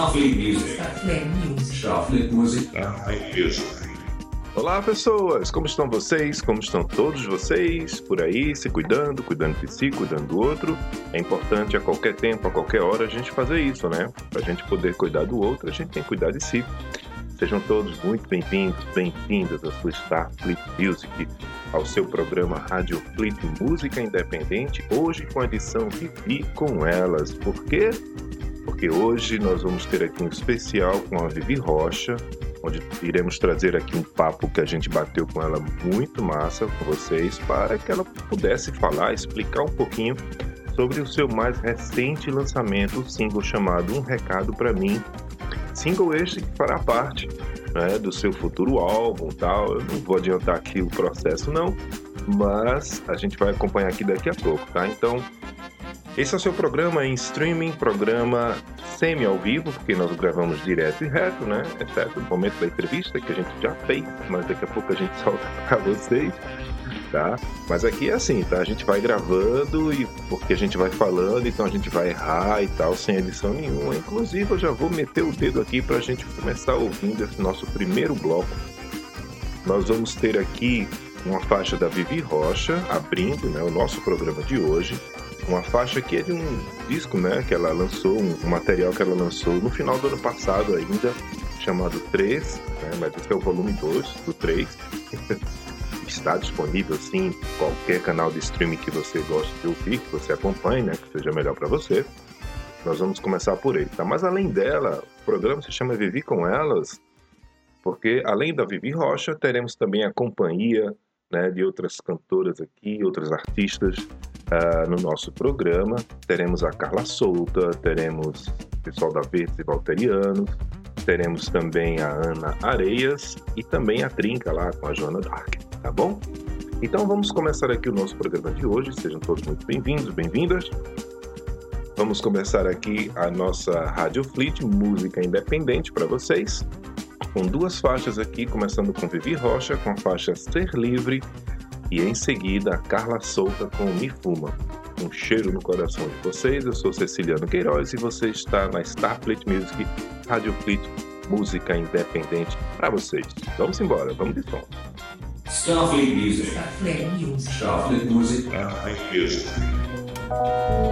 Starfleet Music. Starfleet Music. Olá pessoas, como estão vocês? Como estão todos vocês por aí, se cuidando, cuidando de si, cuidando do outro? É importante a qualquer tempo, a qualquer hora a gente fazer isso, né? Para a gente poder cuidar do outro, a gente tem que cuidar de si. Sejam todos muito bem-vindos, bem-vindas à sua Starfleet Music, ao seu programa Rádio Fleet Música Independente, hoje com a edição Vivi com Elas. Por quê? Porque hoje nós vamos ter aqui um especial com a Vivi Rocha, onde iremos trazer aqui um papo que a gente bateu com ela muito massa com vocês, para que ela pudesse falar, explicar um pouquinho sobre o seu mais recente lançamento, o single chamado Um Recado para Mim. Single este que fará parte né, do seu futuro álbum tal. Eu não vou adiantar aqui o processo não, mas a gente vai acompanhar aqui daqui a pouco, tá? Então, esse é o seu programa em streaming, programa semi ao vivo, porque nós gravamos direto e reto, né? Exceto no momento da entrevista que a gente já fez, mas daqui a pouco a gente solta para vocês, tá? Mas aqui é assim, tá? A gente vai gravando e porque a gente vai falando, então a gente vai errar e tal, sem edição nenhuma. Inclusive, eu já vou meter o dedo aqui para a gente começar ouvindo esse nosso primeiro bloco. Nós vamos ter aqui uma faixa da Vivi Rocha abrindo, né, o nosso programa de hoje uma faixa que é de um disco, né, que ela lançou, um, material que ela lançou no final do ano passado ainda, chamado 3, né, mas esse é o volume 2 do 3. Está disponível sim em qualquer canal de streaming que você goste de ouvir, que você acompanhe, né, que seja melhor para você. Nós vamos começar por ele, tá? Mas além dela, o programa se chama Vivi com Elas, porque além da Vivi Rocha, teremos também a companhia né, de outras cantoras aqui, outras artistas uh, no nosso programa. Teremos a Carla Souta, teremos o pessoal da Verdes e Valterianos, teremos também a Ana Areias e também a Trinca lá com a Joana Dark, tá bom? Então vamos começar aqui o nosso programa de hoje. Sejam todos muito bem-vindos, bem-vindas. Vamos começar aqui a nossa Rádio Fleet, música independente para vocês, com duas faixas aqui, começando com Vivi Rocha, com a faixa Ser Livre e em seguida, Carla Souta com Me Fuma. Um cheiro no coração de vocês. Eu sou Ceciliano Queiroz e você está na Starfleet Music, Rádio Fleet, música independente para vocês. Vamos embora, vamos de som. Starfleet Music. Starfleet Music. Starfleet Music. Starfleet Music. coisa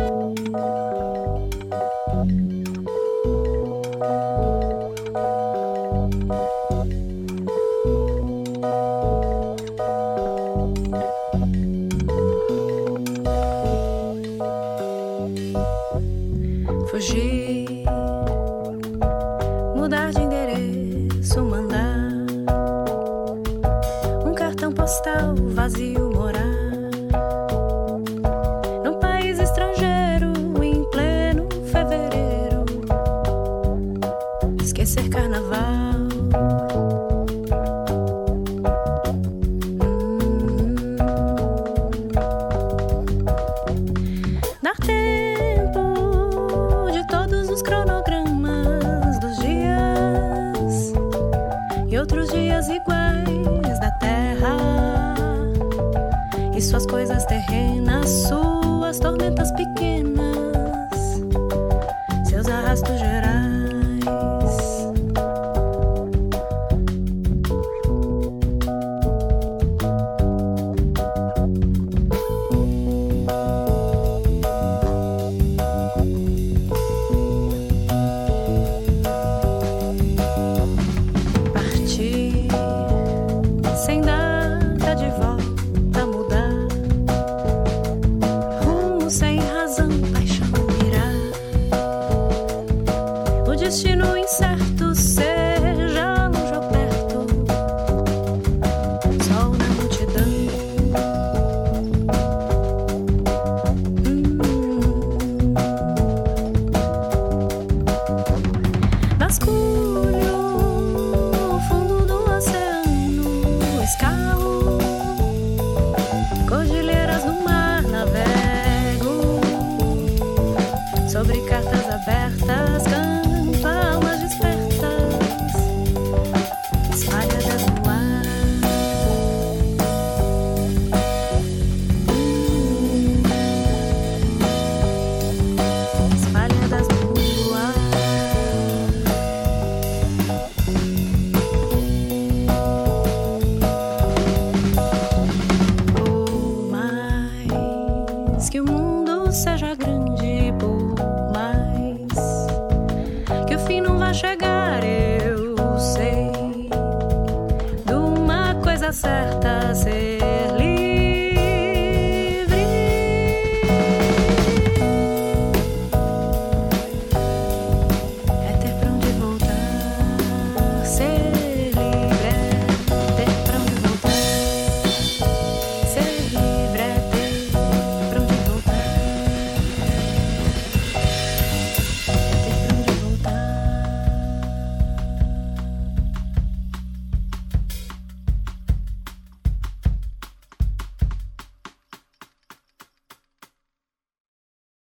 destino incerto ser.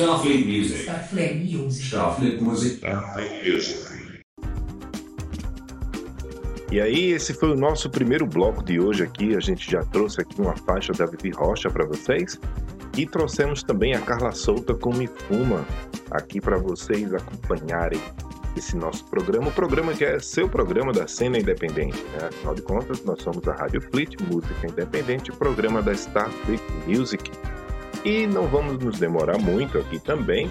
Starfleet Music. Starfleet Music. Starfleet Music. Starfleet Music. E aí, esse foi o nosso primeiro bloco de hoje aqui. A gente já trouxe aqui uma faixa da Vivi Rocha para vocês. E trouxemos também a Carla Souta com Me Fuma aqui para vocês acompanharem esse nosso programa. O programa que é seu programa da cena independente. Né? Afinal de contas, nós somos a Rádio Fleet, música independente, programa da Starfleet Music. E não vamos nos demorar muito aqui também.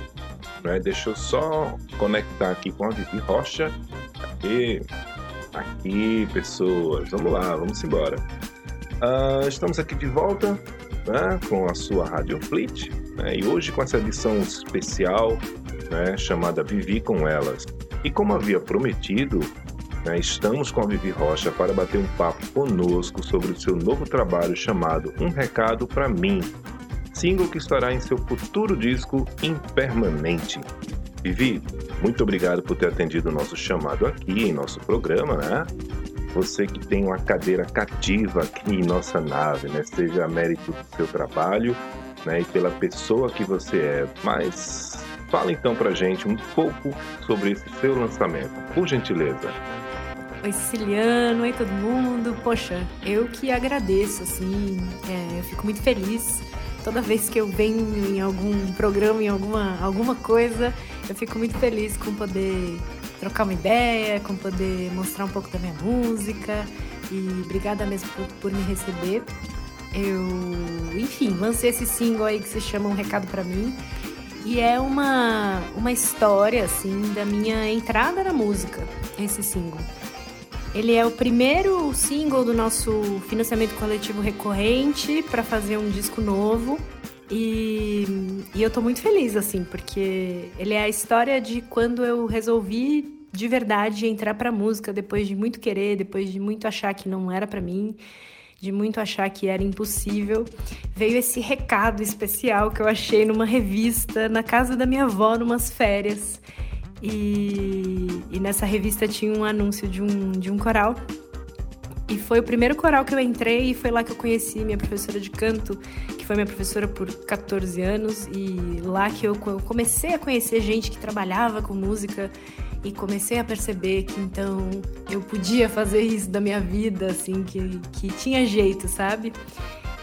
Né? Deixa eu só conectar aqui com a Vivi Rocha. Aqui, aqui, pessoas. Vamos lá, vamos embora. Uh, estamos aqui de volta né, com a sua Rádio Fleet. Né, e hoje com essa edição especial né, chamada Vivi com Elas. E como havia prometido, né, estamos com a Vivi Rocha para bater um papo conosco sobre o seu novo trabalho chamado Um Recado para Mim, single que estará em seu futuro disco Impermanente. Vivi, muito obrigado por ter atendido o nosso chamado aqui em nosso programa, né? Você que tem uma cadeira cativa aqui em nossa nave, né? Seja mérito do seu trabalho, né? E pela pessoa que você é. Mas fala então pra gente um pouco sobre esse seu lançamento, por gentileza. Oi, Siciliano, oi todo mundo. Poxa, eu que agradeço, assim, é, eu fico muito feliz toda vez que eu venho em algum programa, em alguma, alguma coisa, eu fico muito feliz com poder trocar uma ideia, com poder mostrar um pouco da minha música. E obrigada mesmo por, por me receber. Eu, enfim, lancei esse single aí que se chama Um Recado para mim. E é uma, uma história, assim, da minha entrada na música, esse single. Ele é o primeiro single do nosso financiamento coletivo recorrente para fazer um disco novo. E, e eu tô muito feliz, assim, porque ele é a história de quando eu resolvi de verdade entrar pra música depois de muito querer, depois de muito achar que não era para mim, de muito achar que era impossível. Veio esse recado especial que eu achei numa revista na casa da minha avó, numas férias. E, e nessa revista tinha um anúncio de um, de um coral. E foi o primeiro coral que eu entrei e foi lá que eu conheci minha professora de canto, que foi minha professora por 14 anos. E lá que eu comecei a conhecer gente que trabalhava com música e comecei a perceber que então eu podia fazer isso da minha vida, assim, que, que tinha jeito, sabe?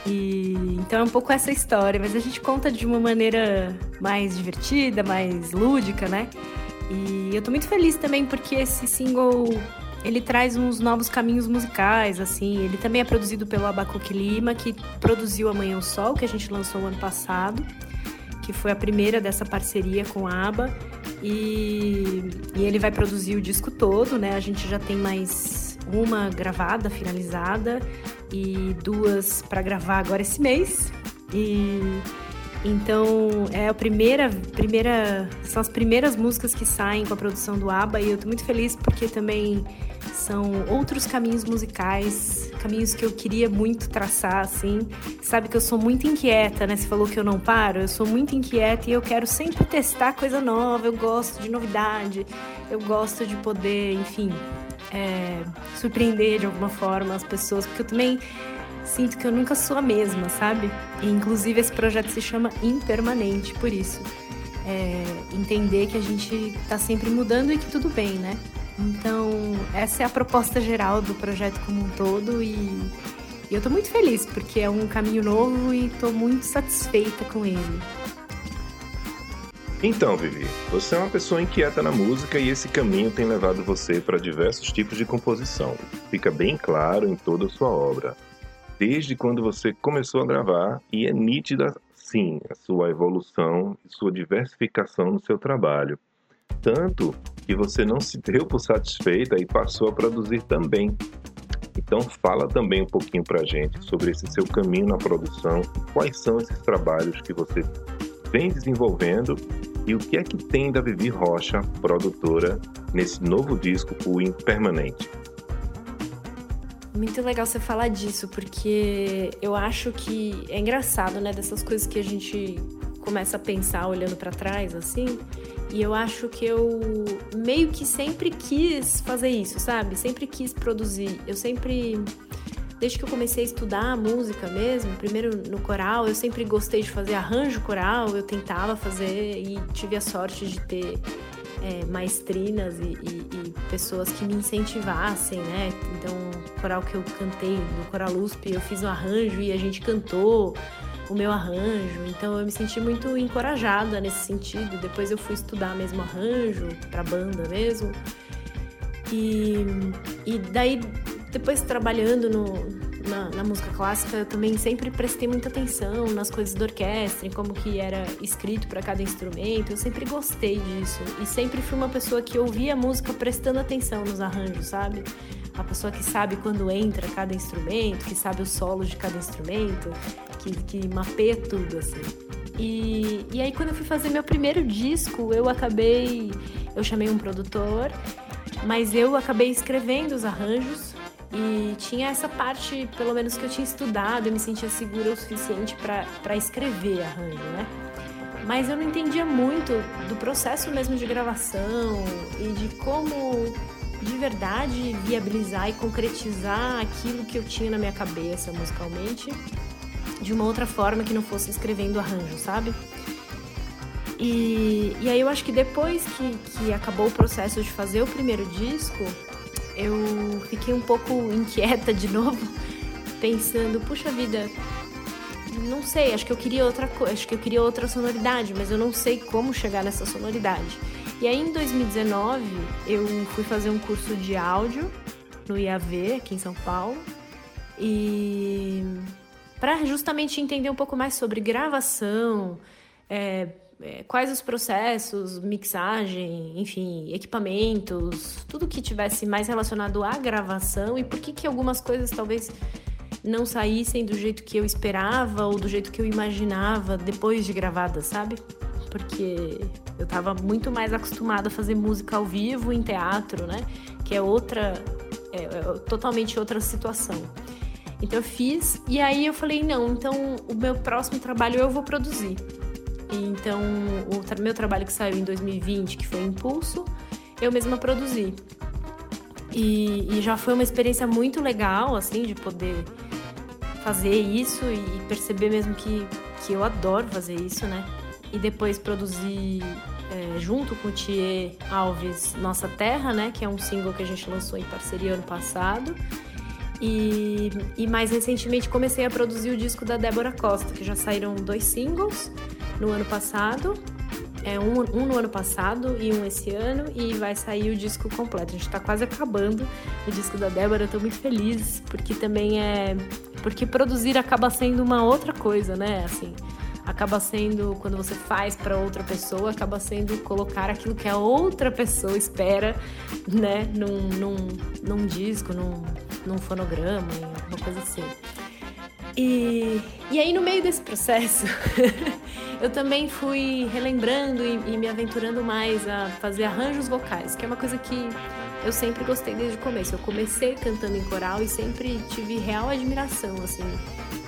E então é um pouco essa história, mas a gente conta de uma maneira mais divertida, mais lúdica, né? E eu tô muito feliz também porque esse single ele traz uns novos caminhos musicais, assim. Ele também é produzido pelo Abacuque Lima, que produziu Amanhã o Sol, que a gente lançou ano passado, que foi a primeira dessa parceria com a ABA. E, e ele vai produzir o disco todo, né? A gente já tem mais uma gravada, finalizada, e duas para gravar agora esse mês. E então, é a primeira, primeira, são as primeiras músicas que saem com a produção do ABBA e eu tô muito feliz porque também são outros caminhos musicais, caminhos que eu queria muito traçar, assim. Sabe que eu sou muito inquieta, né? Você falou que eu não paro, eu sou muito inquieta e eu quero sempre testar coisa nova, eu gosto de novidade, eu gosto de poder, enfim, é, surpreender de alguma forma as pessoas, porque eu também sinto que eu nunca sou a mesma, sabe? E, inclusive esse projeto se chama Impermanente, por isso. É, entender que a gente tá sempre mudando e que tudo bem, né? Então, essa é a proposta geral do projeto como um todo e, e eu tô muito feliz porque é um caminho novo e tô muito satisfeita com ele. Então, Vivi, você é uma pessoa inquieta na música e esse caminho tem levado você para diversos tipos de composição. Fica bem claro em toda a sua obra desde quando você começou a gravar e é nítida, sim, a sua evolução, sua diversificação no seu trabalho. Tanto que você não se deu por satisfeita e passou a produzir também. Então fala também um pouquinho pra gente sobre esse seu caminho na produção, quais são esses trabalhos que você vem desenvolvendo e o que é que tem da Vivi Rocha, produtora, nesse novo disco, o Impermanente. Muito legal você falar disso, porque eu acho que é engraçado, né? Dessas coisas que a gente começa a pensar olhando para trás, assim. E eu acho que eu meio que sempre quis fazer isso, sabe? Sempre quis produzir. Eu sempre. Desde que eu comecei a estudar música mesmo, primeiro no coral, eu sempre gostei de fazer arranjo coral, eu tentava fazer e tive a sorte de ter é, maestrinas e, e, e, pessoas que me incentivassem, né? Então, o coral que eu cantei no Coral USP, eu fiz um arranjo e a gente cantou o meu arranjo. Então, eu me senti muito encorajada nesse sentido. Depois, eu fui estudar mesmo arranjo para banda mesmo. E, e daí, depois trabalhando no, na, na, música clássica, eu também sempre prestei muita atenção nas coisas da orquestra, em como que era escrito para cada instrumento. Eu sempre gostei disso e sempre fui uma pessoa que ouvia a música prestando atenção nos arranjos, sabe? A pessoa que sabe quando entra cada instrumento, que sabe os solos de cada instrumento, que, que mapeia tudo, assim. E, e aí, quando eu fui fazer meu primeiro disco, eu acabei. Eu chamei um produtor, mas eu acabei escrevendo os arranjos e tinha essa parte, pelo menos que eu tinha estudado, eu me sentia segura o suficiente para escrever arranjo, né? Mas eu não entendia muito do processo mesmo de gravação e de como de verdade viabilizar e concretizar aquilo que eu tinha na minha cabeça musicalmente de uma outra forma que não fosse escrevendo arranjo, sabe? E, e aí eu acho que depois que, que acabou o processo de fazer o primeiro disco, eu fiquei um pouco inquieta de novo, pensando, puxa vida, não sei, acho que eu queria outra coisa, acho que eu queria outra sonoridade, mas eu não sei como chegar nessa sonoridade. E aí em 2019 eu fui fazer um curso de áudio no IAV aqui em São Paulo e para justamente entender um pouco mais sobre gravação, é, é, quais os processos, mixagem, enfim, equipamentos, tudo que tivesse mais relacionado à gravação e por que que algumas coisas talvez não saíssem do jeito que eu esperava ou do jeito que eu imaginava depois de gravada, sabe? Porque eu tava muito mais acostumada a fazer música ao vivo em teatro, né? Que é outra, é, é totalmente outra situação. Então eu fiz e aí eu falei não, então o meu próximo trabalho eu vou produzir. Então o tra meu trabalho que saiu em 2020, que foi Impulso, eu mesma produzi. E, e já foi uma experiência muito legal, assim, de poder fazer isso e perceber mesmo que, que eu adoro fazer isso, né? E depois produzir é, junto com o Thier Alves Nossa Terra, né? Que é um single que a gente lançou em parceria ano passado. E, e mais recentemente comecei a produzir o disco da Débora Costa, que já saíram dois singles no ano passado é, um, um, no ano passado e um esse ano, e vai sair o disco completo. A gente tá quase acabando o disco da Débora, eu tô muito feliz, porque também é. Porque produzir acaba sendo uma outra coisa, né? Assim, acaba sendo, quando você faz para outra pessoa, acaba sendo colocar aquilo que a outra pessoa espera, né? Num, num, num disco, num, num fonograma, uma coisa assim. E, e aí, no meio desse processo, eu também fui relembrando e, e, me aventurando mais a fazer arranjos vocais, que é uma coisa que eu sempre gostei desde o começo. Eu comecei cantando em coral e sempre tive real admiração, assim,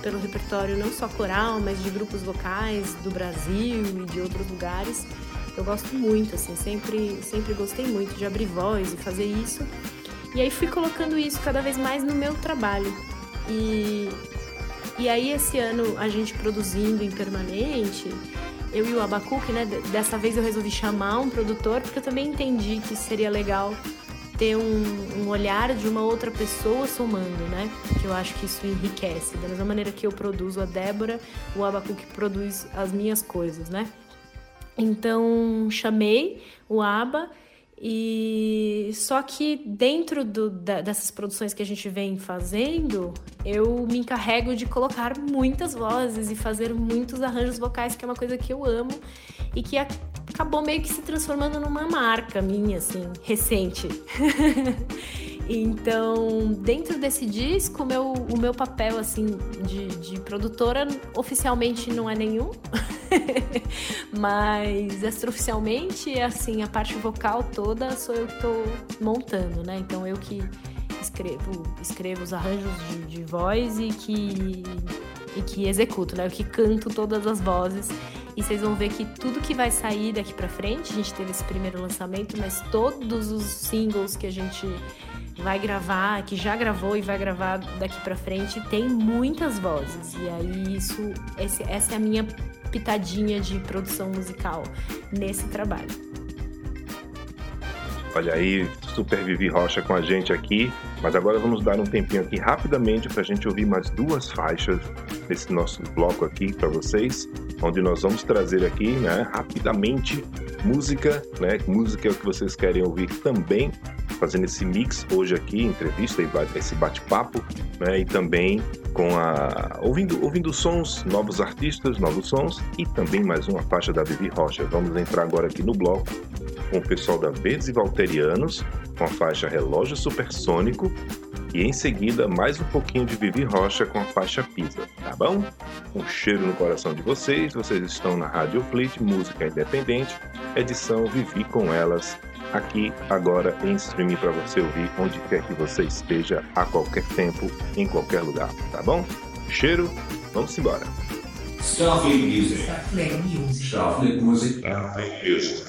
pelo repertório não só coral, mas de grupos vocais do Brasil e de outros lugares. Eu gosto muito, assim, sempre, sempre gostei muito de abrir voz e fazer isso. E aí fui colocando isso cada vez mais no meu trabalho. E e aí esse ano a gente produzindo em permanente, eu e o Abacuque, né? Dessa vez eu resolvi chamar um produtor, porque eu também entendi que seria legal ter um, um, olhar de uma outra pessoa somando, né? Que eu acho que isso enriquece. Da mesma maneira que eu produzo a Débora, o Abacuque produz as minhas coisas, né? Então chamei o Aba e só que dentro do, da, dessas produções que a gente vem fazendo, eu me encarrego de colocar muitas vozes e fazer muitos arranjos vocais, que é uma coisa que eu amo e que acabou meio que se transformando numa marca minha, assim, recente. Então, dentro desse disco, meu, o meu papel assim de, de produtora oficialmente não é nenhum, mas extraoficialmente, assim, a parte vocal toda sou eu que tô montando, né? Então eu que escrevo, escrevo os arranjos de, de voz e que e que executo, né? Eu que canto todas as vozes. E vocês vão ver que tudo que vai sair daqui para frente, a gente teve esse primeiro lançamento, mas todos os singles que a gente vai gravar, que já gravou e vai gravar daqui para frente, tem muitas vozes. E aí isso, esse, essa é a minha pitadinha de produção musical nesse trabalho. Olha aí, Super Vivi Rocha com a gente aqui. Mas agora vamos dar um tempinho aqui rapidamente para a gente ouvir mais duas faixas desse nosso bloco aqui para vocês, onde nós vamos trazer aqui, né, rapidamente música, né? Música é o que vocês querem ouvir também, fazendo esse mix hoje aqui, entrevista e esse bate-papo, né? E também com a ouvindo ouvindo sons, novos artistas, novos sons e também mais uma faixa da Vivi Rocha. Vamos entrar agora aqui no bloco com o pessoal da Verdes e Valterianos, com a faixa Relógio Supersônico, e em seguida mais um pouquinho de Vivi Rocha com a faixa Pisa, tá bom? Um cheiro no coração de vocês, vocês estão na Rádio Fleet, música independente, edição Vivi com elas, aqui agora em streaming para você ouvir onde quer que você esteja, a qualquer tempo, em qualquer lugar, tá bom? Cheiro, vamos embora. Starfleet Music. Starfleet Music. Starfleet Music. Starfleet Music.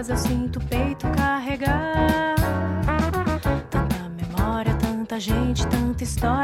Pés, eu sinto o peito carregar. Tanta memória, tanta gente, tanta história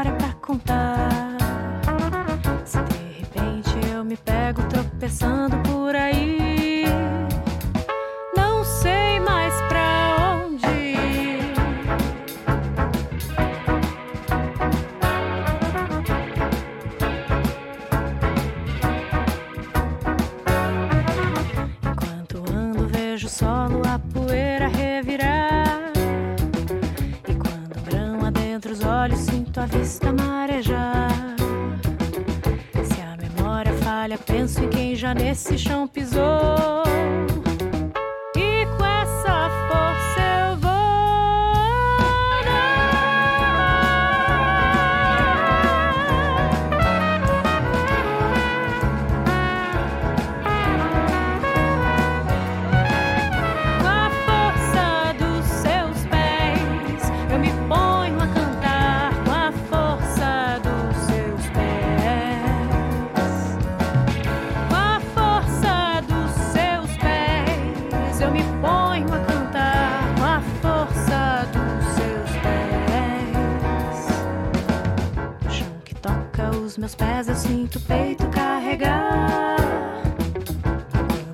meus pés, eu sinto o peito carregar.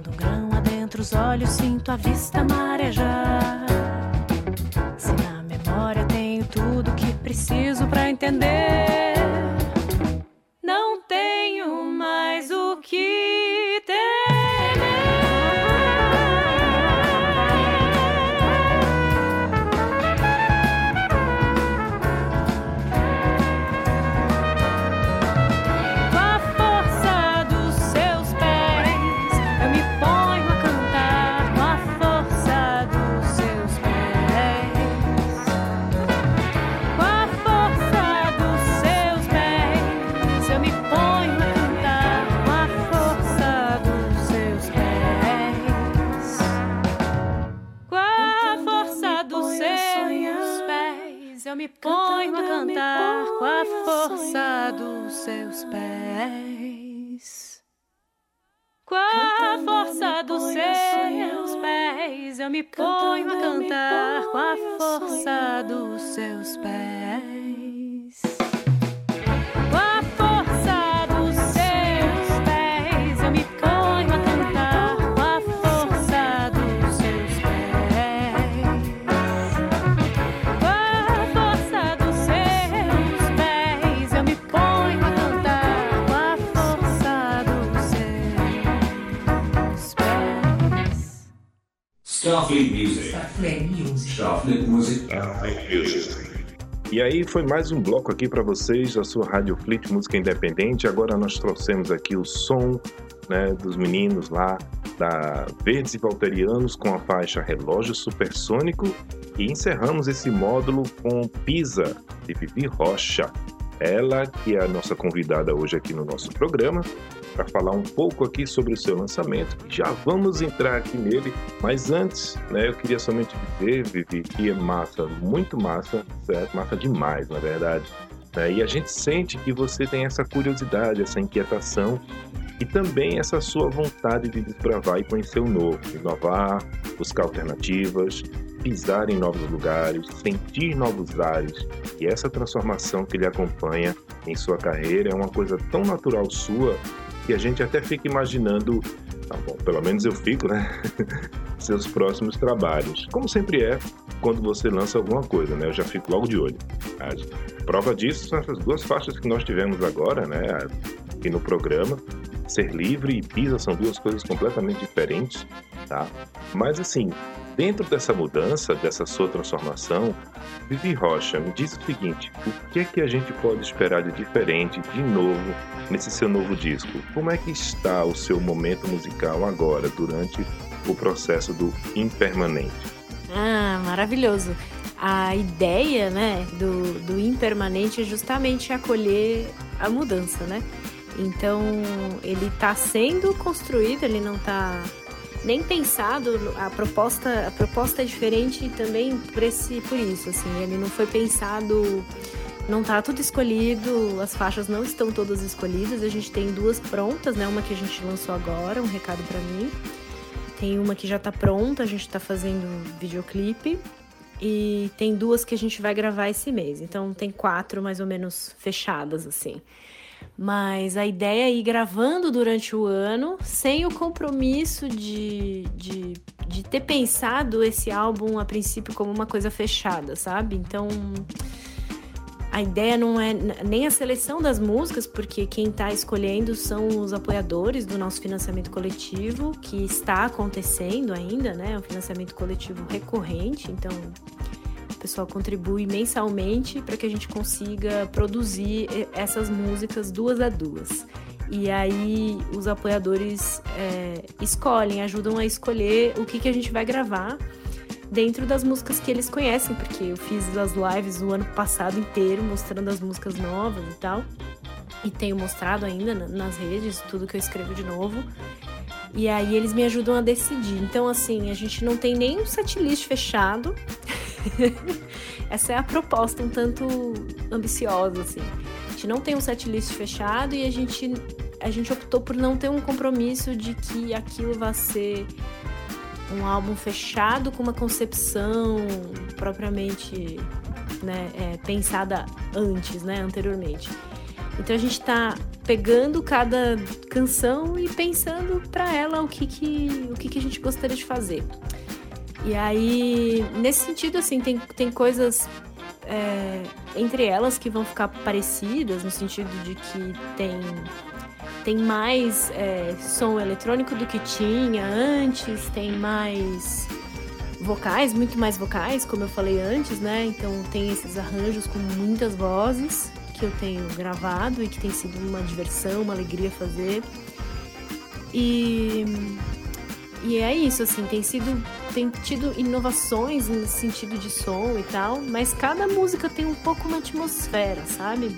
Quando um grão adentro os olhos, sinto a vista marejar. Starfleet Music. Starfleet Music. Starfleet Music. E aí foi mais um bloco aqui para vocês da sua Rádio Fleet Música Independente. Agora nós trouxemos aqui o som né, dos meninos lá da Verdes e Valterianos com a faixa Relógio Supersônico e encerramos esse módulo com Pisa de Vivi Rocha. Ela que é a nossa convidada hoje aqui no nosso programa para falar um pouco aqui sobre o seu lançamento. Já vamos entrar aqui nele, mas antes, né, eu queria somente dizer, Vivi, que é massa, muito massa, certo? Massa demais, na verdade. né? E a gente sente que você tem essa curiosidade, essa inquietação e também essa sua vontade de desbravar e conhecer o novo, inovar, buscar alternativas, pisar em novos lugares, sentir novos ares. E essa transformação que lhe acompanha em sua carreira é uma coisa tão natural sua que a gente até fica imaginando, tá bom, pelo menos eu fico, né? Seus próximos trabalhos. Como sempre é quando você lança alguma coisa, né? Eu já fico logo de olho. A prova disso são essas duas faixas que nós tivemos agora, né? Aqui no programa. Ser livre e pisa são duas coisas completamente diferentes, tá? Mas assim, dentro dessa mudança, dessa sua transformação, Vivi Rocha, me diz o seguinte: o que é que a gente pode esperar de diferente, de novo, nesse seu novo disco? Como é que está o seu momento musical agora, durante o processo do impermanente? Ah, maravilhoso. A ideia, né, do, do impermanente é justamente acolher a mudança, né? Então, ele está sendo construído, ele não está nem pensado, a proposta, a proposta é diferente também por, esse, por isso, assim, ele não foi pensado, não tá tudo escolhido, as faixas não estão todas escolhidas, a gente tem duas prontas, né, uma que a gente lançou agora, um recado para mim, tem uma que já tá pronta, a gente tá fazendo videoclipe, e tem duas que a gente vai gravar esse mês, então tem quatro mais ou menos fechadas, assim. Mas a ideia é ir gravando durante o ano, sem o compromisso de, de, de ter pensado esse álbum a princípio como uma coisa fechada, sabe? Então a ideia não é nem a seleção das músicas, porque quem está escolhendo são os apoiadores do nosso financiamento coletivo, que está acontecendo ainda, né? É um financiamento coletivo recorrente, então pessoal contribui mensalmente para que a gente consiga produzir essas músicas duas a duas. E aí os apoiadores é, escolhem, ajudam a escolher o que, que a gente vai gravar dentro das músicas que eles conhecem, porque eu fiz as lives o ano passado inteiro mostrando as músicas novas e tal. E tenho mostrado ainda nas redes tudo que eu escrevo de novo. E aí eles me ajudam a decidir. Então, assim, a gente não tem nem um setlist fechado. Essa é a proposta um tanto ambiciosa, assim. A gente não tem um setlist fechado e a gente, a gente optou por não ter um compromisso de que aquilo vai ser um álbum fechado com uma concepção propriamente né, é, pensada antes, né, anteriormente. Então a gente está pegando cada canção e pensando para ela o que que, o que que a gente gostaria de fazer. E aí, nesse sentido, assim, tem, tem coisas é, entre elas que vão ficar parecidas, no sentido de que tem, tem mais é, som eletrônico do que tinha antes, tem mais vocais, muito mais vocais, como eu falei antes, né? Então tem esses arranjos com muitas vozes que eu tenho gravado e que tem sido uma diversão, uma alegria fazer. E e é isso, assim, tem sido. Tem tido inovações nesse sentido de som e tal, mas cada música tem um pouco uma atmosfera, sabe?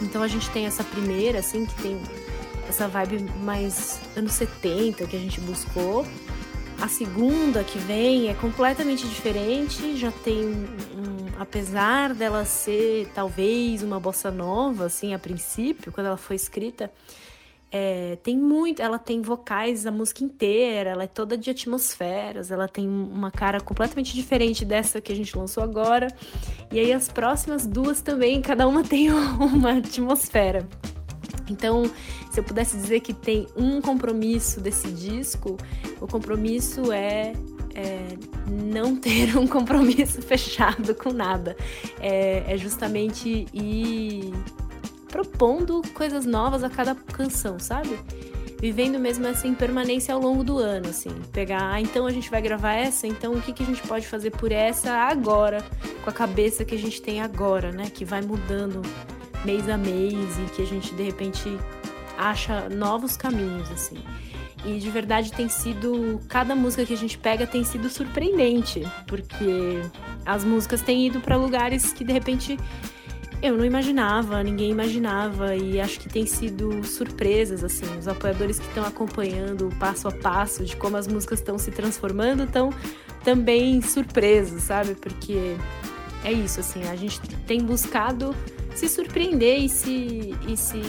Então a gente tem essa primeira, assim, que tem essa vibe mais anos 70 que a gente buscou. A segunda que vem é completamente diferente, já tem um, apesar dela ser talvez uma bossa nova, assim, a princípio, quando ela foi escrita, é, tem muito, ela tem vocais a música inteira, ela é toda de atmosferas, ela tem uma cara completamente diferente dessa que a gente lançou agora. E aí as próximas duas também, cada uma tem uma atmosfera. Então, se eu pudesse dizer que tem um compromisso desse disco, o compromisso é, é não ter um compromisso fechado com nada. É, é justamente ir propondo coisas novas a cada canção, sabe? Vivendo mesmo essa impermanência ao longo do ano, assim. Pegar, ah, então a gente vai gravar essa, então o que, que a gente pode fazer por essa agora, com a cabeça que a gente tem agora, né? Que vai mudando mês a mês e que a gente de repente acha novos caminhos, assim. E de verdade tem sido. Cada música que a gente pega tem sido surpreendente, porque as músicas têm ido para lugares que de repente eu não imaginava, ninguém imaginava e acho que tem sido surpresas assim. Os apoiadores que estão acompanhando o passo a passo de como as músicas estão se transformando estão também surpresos, sabe? Porque é isso assim, a gente tem buscado se surpreender e se e se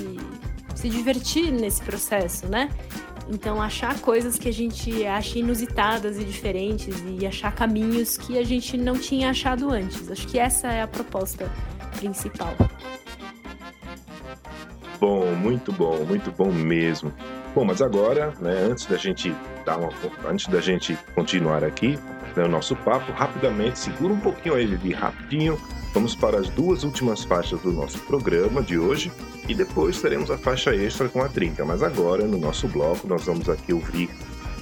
se divertir nesse processo, né? Então, achar coisas que a gente acha inusitadas e diferentes e achar caminhos que a gente não tinha achado antes. Acho que essa é a proposta principal. Bom, muito bom, muito bom mesmo. Bom, mas agora, né, antes da gente dar uma, antes da gente continuar aqui, né, o nosso papo, rapidamente, segura um pouquinho ele rapidinho. Vamos para as duas últimas faixas do nosso programa de hoje e depois teremos a faixa extra com a trinca. Mas agora, no nosso bloco, nós vamos aqui ouvir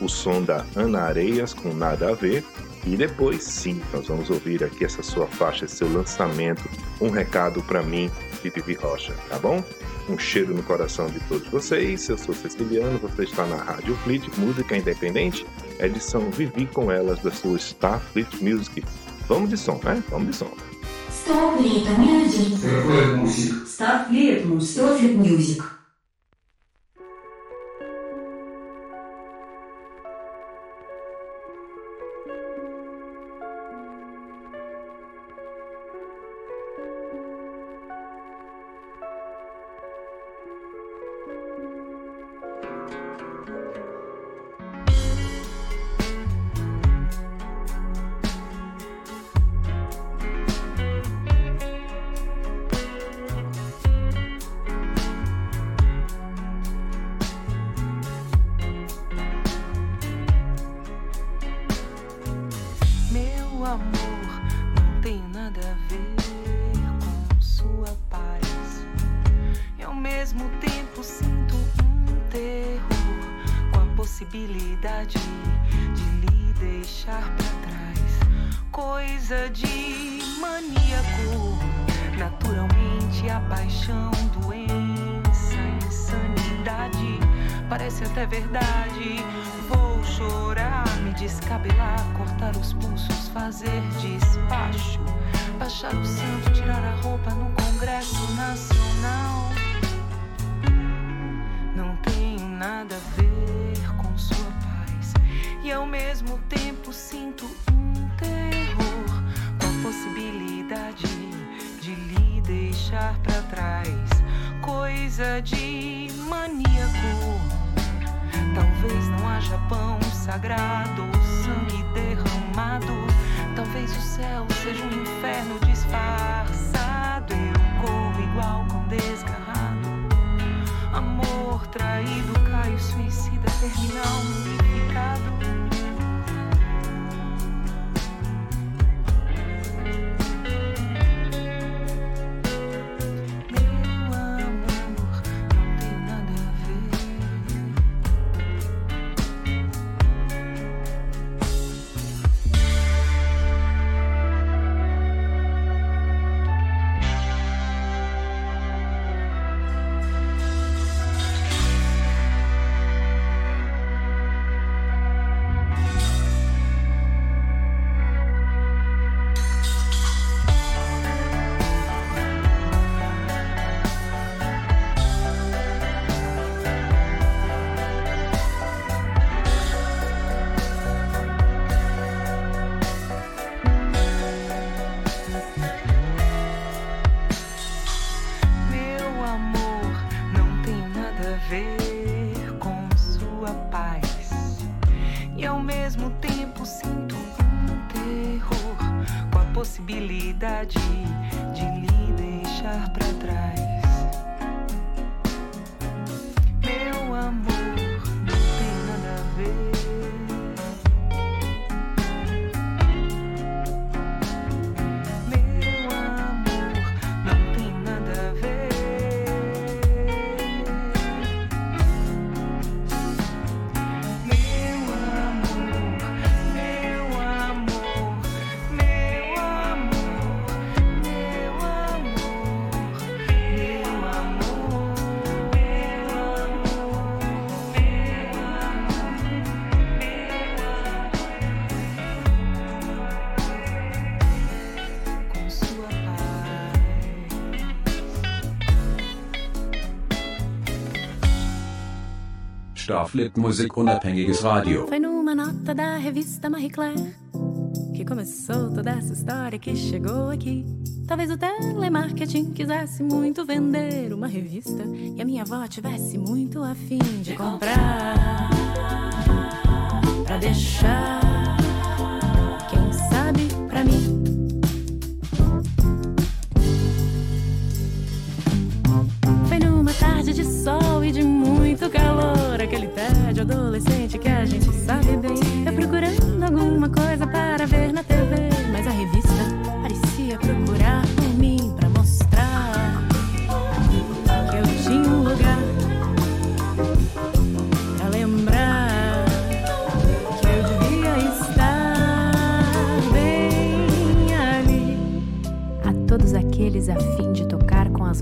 o som da Ana Areias com Nada a Ver e depois, sim, nós vamos ouvir aqui essa sua faixa, esse seu lançamento, um recado para mim, de Vivi Rocha, tá bom? Um cheiro no coração de todos vocês. Eu sou Ceciliano, você está na Rádio Fleet, música independente. edição Vivi com Elas da sua Starfleet Music. Vamos de som, né? Vamos de som. Starfleet Music. Starfleet Music. Starfleet Music. Possibilidade de lhe deixar pra trás. Coisa de maníaco, naturalmente a paixão, doença, insanidade. Parece até verdade. Vou chorar, me descabelar, cortar os pulsos, fazer despacho. Baixar o santo, tirar a roupa no Congresso Nacional. Não tenho nada a ver. E ao mesmo tempo sinto um terror com a possibilidade de lhe deixar pra trás. Coisa de maníaco. Talvez não haja pão sagrado sangue derramado. Talvez o céu seja um inferno disfarçado. Eu corro igual com desgarrado. Amor traído, caio suicida, terminal Starfleet Musik unabhängiges Radio. Foi numa nota da revista Marie Claire que começou toda essa história que chegou aqui. Talvez o telemarketing quisesse muito vender uma revista e a minha avó tivesse muito afim de comprar pra deixar, quem sabe pra mim. Foi numa tarde de sol e de muito calor, aquele tédio adolescente que a gente sabe bem. Eu procurando alguma coisa para ver na TV,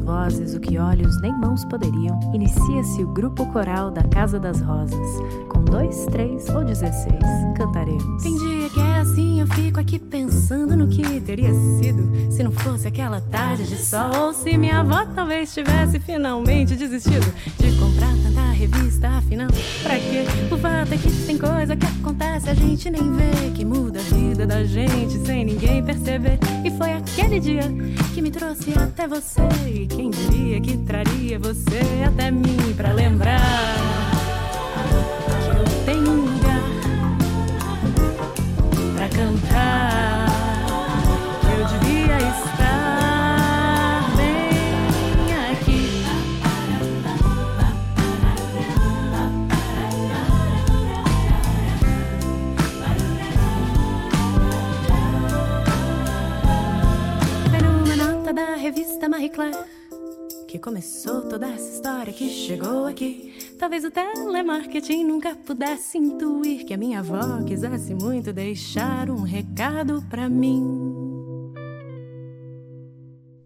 vozes o que olhos nem mãos poderiam, inicia-se o grupo coral da Casa das Rosas, com dois, três ou dezesseis, cantaremos. Tem dia que é assim, eu fico aqui pensando no que teria sido se não fosse aquela tarde de sol. Ou se minha avó talvez tivesse finalmente desistido de comprar revista, afinal, pra quê? O fato é que tem coisa que acontece, a gente nem vê, que muda a vida da gente sem ninguém perceber. E foi aquele dia que me trouxe até você. E quem diria que traria você até mim pra lembrar que eu tenho um lugar pra cantar. Começou toda essa história que chegou aqui. Talvez o telemarketing nunca pudesse intuir que a minha avó quisesse muito deixar um recado pra mim.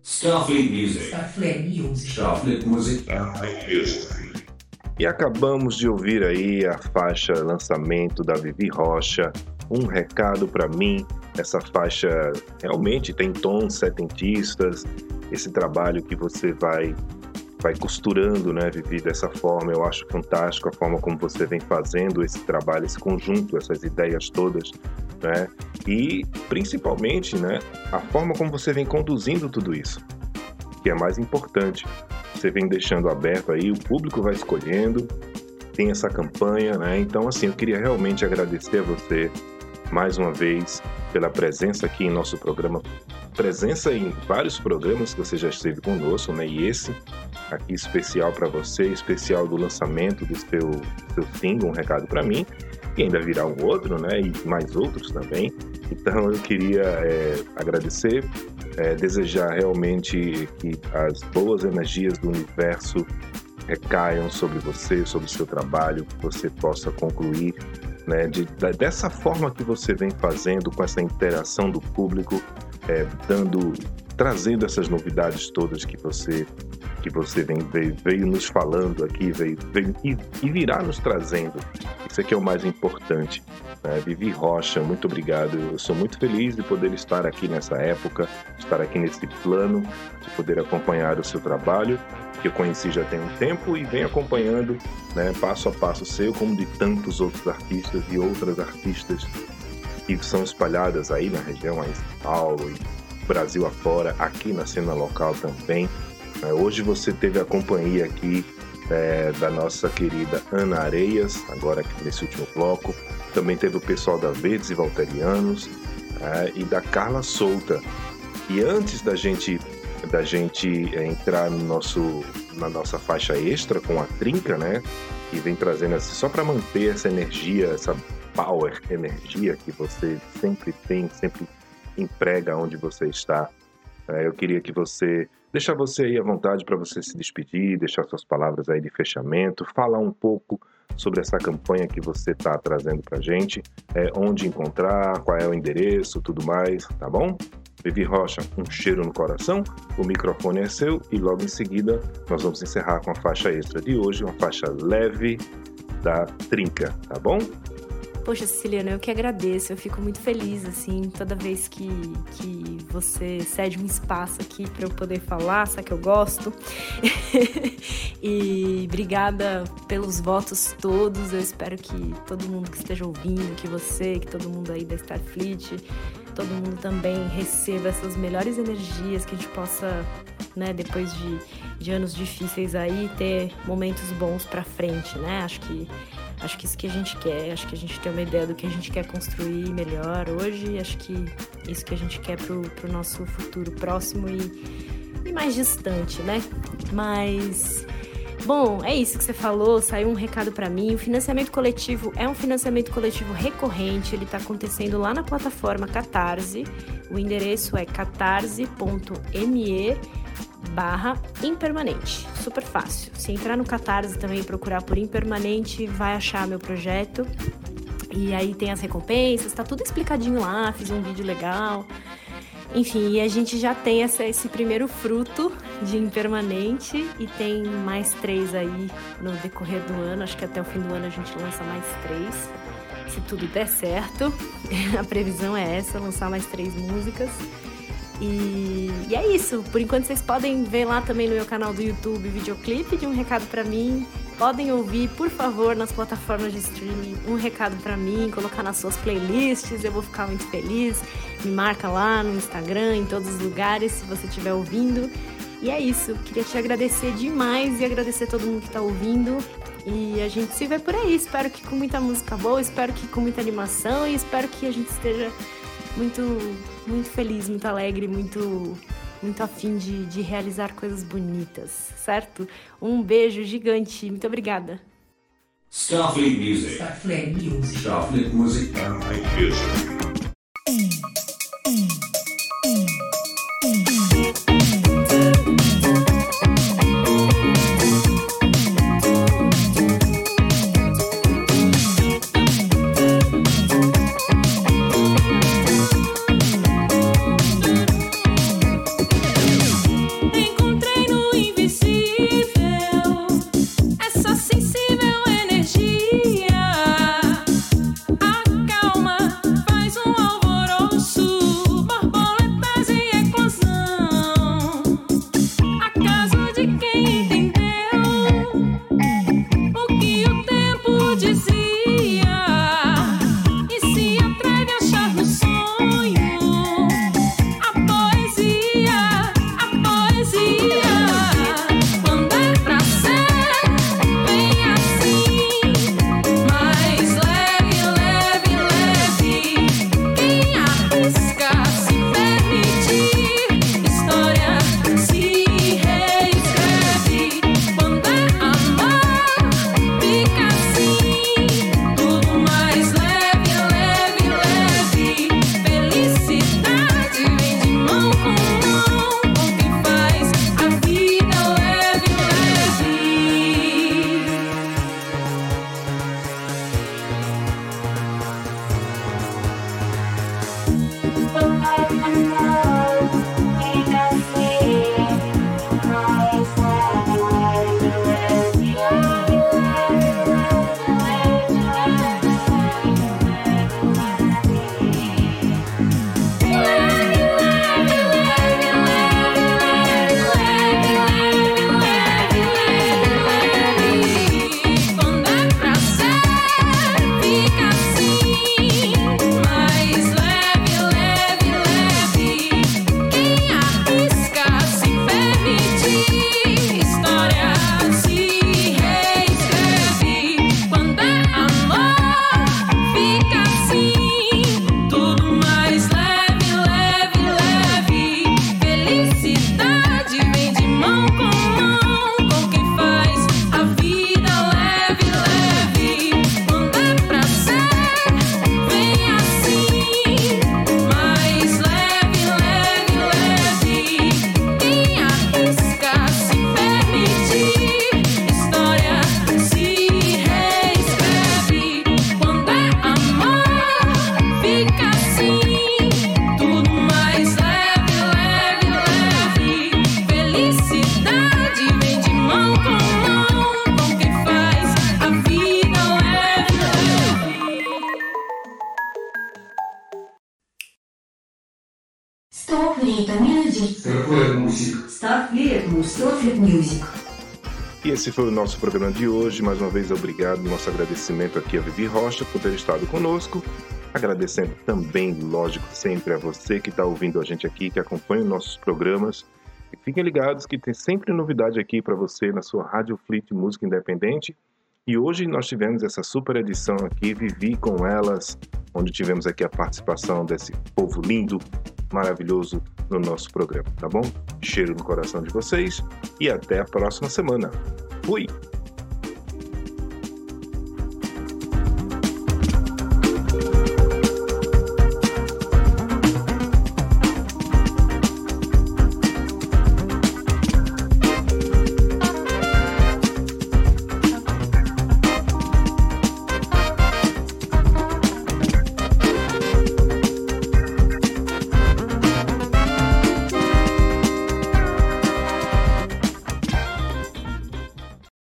Starfleet Music. Starfleet Music. Starfleet Music. E acabamos de ouvir aí a faixa lançamento da Vivi Rocha, Um Recado para Mim. Essa faixa realmente tem tons setentistas, esse trabalho que você vai vai costurando, né, Vivi, dessa forma. Eu acho fantástico a forma como você vem fazendo esse trabalho, esse conjunto, essas ideias todas, né? E principalmente, né, a forma como você vem conduzindo tudo isso, que é mais importante. Você vem deixando aberto aí, o público vai escolhendo, tem essa campanha, né? Então, assim, eu queria realmente agradecer a você mais uma vez pela presença aqui em nosso programa, presença em vários programas que você já esteve conosco, né? E esse aqui especial para você, especial do lançamento do seu, seu single, um recado para mim, e ainda virá um outro, né? E mais outros também. Então eu queria é, agradecer, é, desejar realmente que as boas energias do universo recaiam sobre você, sobre o seu trabalho, que você possa concluir né, de, dessa forma que você vem fazendo com essa interação do público, é, dando, trazendo essas novidades todas que você que você vem, veio, veio nos falando aqui, veio, veio e, e, virá nos trazendo. Isso aqui é o mais importante. Né? Vivi Rocha, muito obrigado. Eu sou muito feliz de poder estar aqui nessa época, estar aqui nesse plano, de poder acompanhar o seu trabalho, que eu conheci já tem um tempo e vem acompanhando né, passo a passo seu, como de tantos outros artistas e outras artistas que são espalhadas aí na região, aí em São Paulo e Brasil afora, aqui na cena local também. Hoje você teve a companhia aqui é, da nossa querida Ana Areias, agora nesse último bloco. Também teve o pessoal da Verdes e Valterianos é, e da Carla Souta. E antes da gente da gente é, entrar no nosso, na nossa faixa extra com a Trinca, né? Que vem trazendo assim, só para manter essa energia, essa power energia que você sempre tem, sempre emprega onde você está. É, eu queria que você deixar você aí à vontade para você se despedir, deixar suas palavras aí de fechamento, falar um pouco sobre essa campanha que você está trazendo para gente, é, onde encontrar, qual é o endereço, tudo mais, tá bom? Vivi Rocha, um cheiro no coração, o microfone é seu e logo em seguida nós vamos encerrar com a faixa extra de hoje, uma faixa leve da Trinca, tá bom? Poxa, Ceciliana, eu que agradeço. Eu fico muito feliz, assim, toda vez que, que você cede um espaço aqui para eu poder falar, sabe que eu gosto. e obrigada pelos votos todos. Eu espero que todo mundo que esteja ouvindo, que você, que todo mundo aí da Starfleet, todo mundo também receba essas melhores energias, que a gente possa, né, depois de, de anos difíceis aí, ter momentos bons para frente, né? Acho que Acho que isso que a gente quer, acho que a gente tem uma ideia do que a gente quer construir melhor hoje, acho que isso que a gente quer pro, pro nosso futuro próximo e, e mais distante, né? Mas. Bom, é isso que você falou, saiu um recado para mim. O financiamento coletivo é um financiamento coletivo recorrente, ele está acontecendo lá na plataforma Catarse. O endereço é catarse.me barra impermanente. Super fácil. Se entrar no Catarse também e procurar por impermanente, vai achar meu projeto. E aí tem as recompensas, tá tudo explicadinho lá, fiz um vídeo legal. Enfim, e a gente já tem essa- esse primeiro fruto de impermanente e tem mais três aí no decorrer do ano. Acho que até o fim do ano a gente lança mais três, se tudo der certo. A previsão é essa, lançar mais três músicas. E, e é isso. Por enquanto vocês podem ver lá também no meu canal do YouTube videoclipe de um recado pra mim. Podem ouvir, por favor, nas plataformas de streaming um recado pra mim, colocar nas suas playlists, eu vou ficar muito feliz. Me marca lá no Instagram, em todos os lugares, se você estiver ouvindo. E é isso. Queria te agradecer demais e agradecer todo mundo que tá ouvindo. E a gente se vê por aí. Espero que com muita música boa, espero que com muita animação e espero que a gente esteja muito, muito feliz, muito alegre, muito, muito afim de, de realizar coisas bonitas, certo? Um beijo gigante, muito obrigada. Starfleet Music. Starfleet Music. Starfleet Music. Encontrei Music. E esse foi o nosso programa de hoje. Mais uma vez, obrigado. Nosso agradecimento aqui a Vivi Rocha por ter estado conosco. Agradecendo também, lógico, sempre a você que está ouvindo a gente aqui, que acompanha os nossos programas. E fiquem ligados que tem sempre novidade aqui para você na sua Rádio Fleet Música Independente. E hoje nós tivemos essa super edição aqui, Vivi com elas, onde tivemos aqui a participação desse povo lindo, maravilhoso no nosso programa, tá bom? Cheiro no coração de vocês e até a próxima semana. Fui!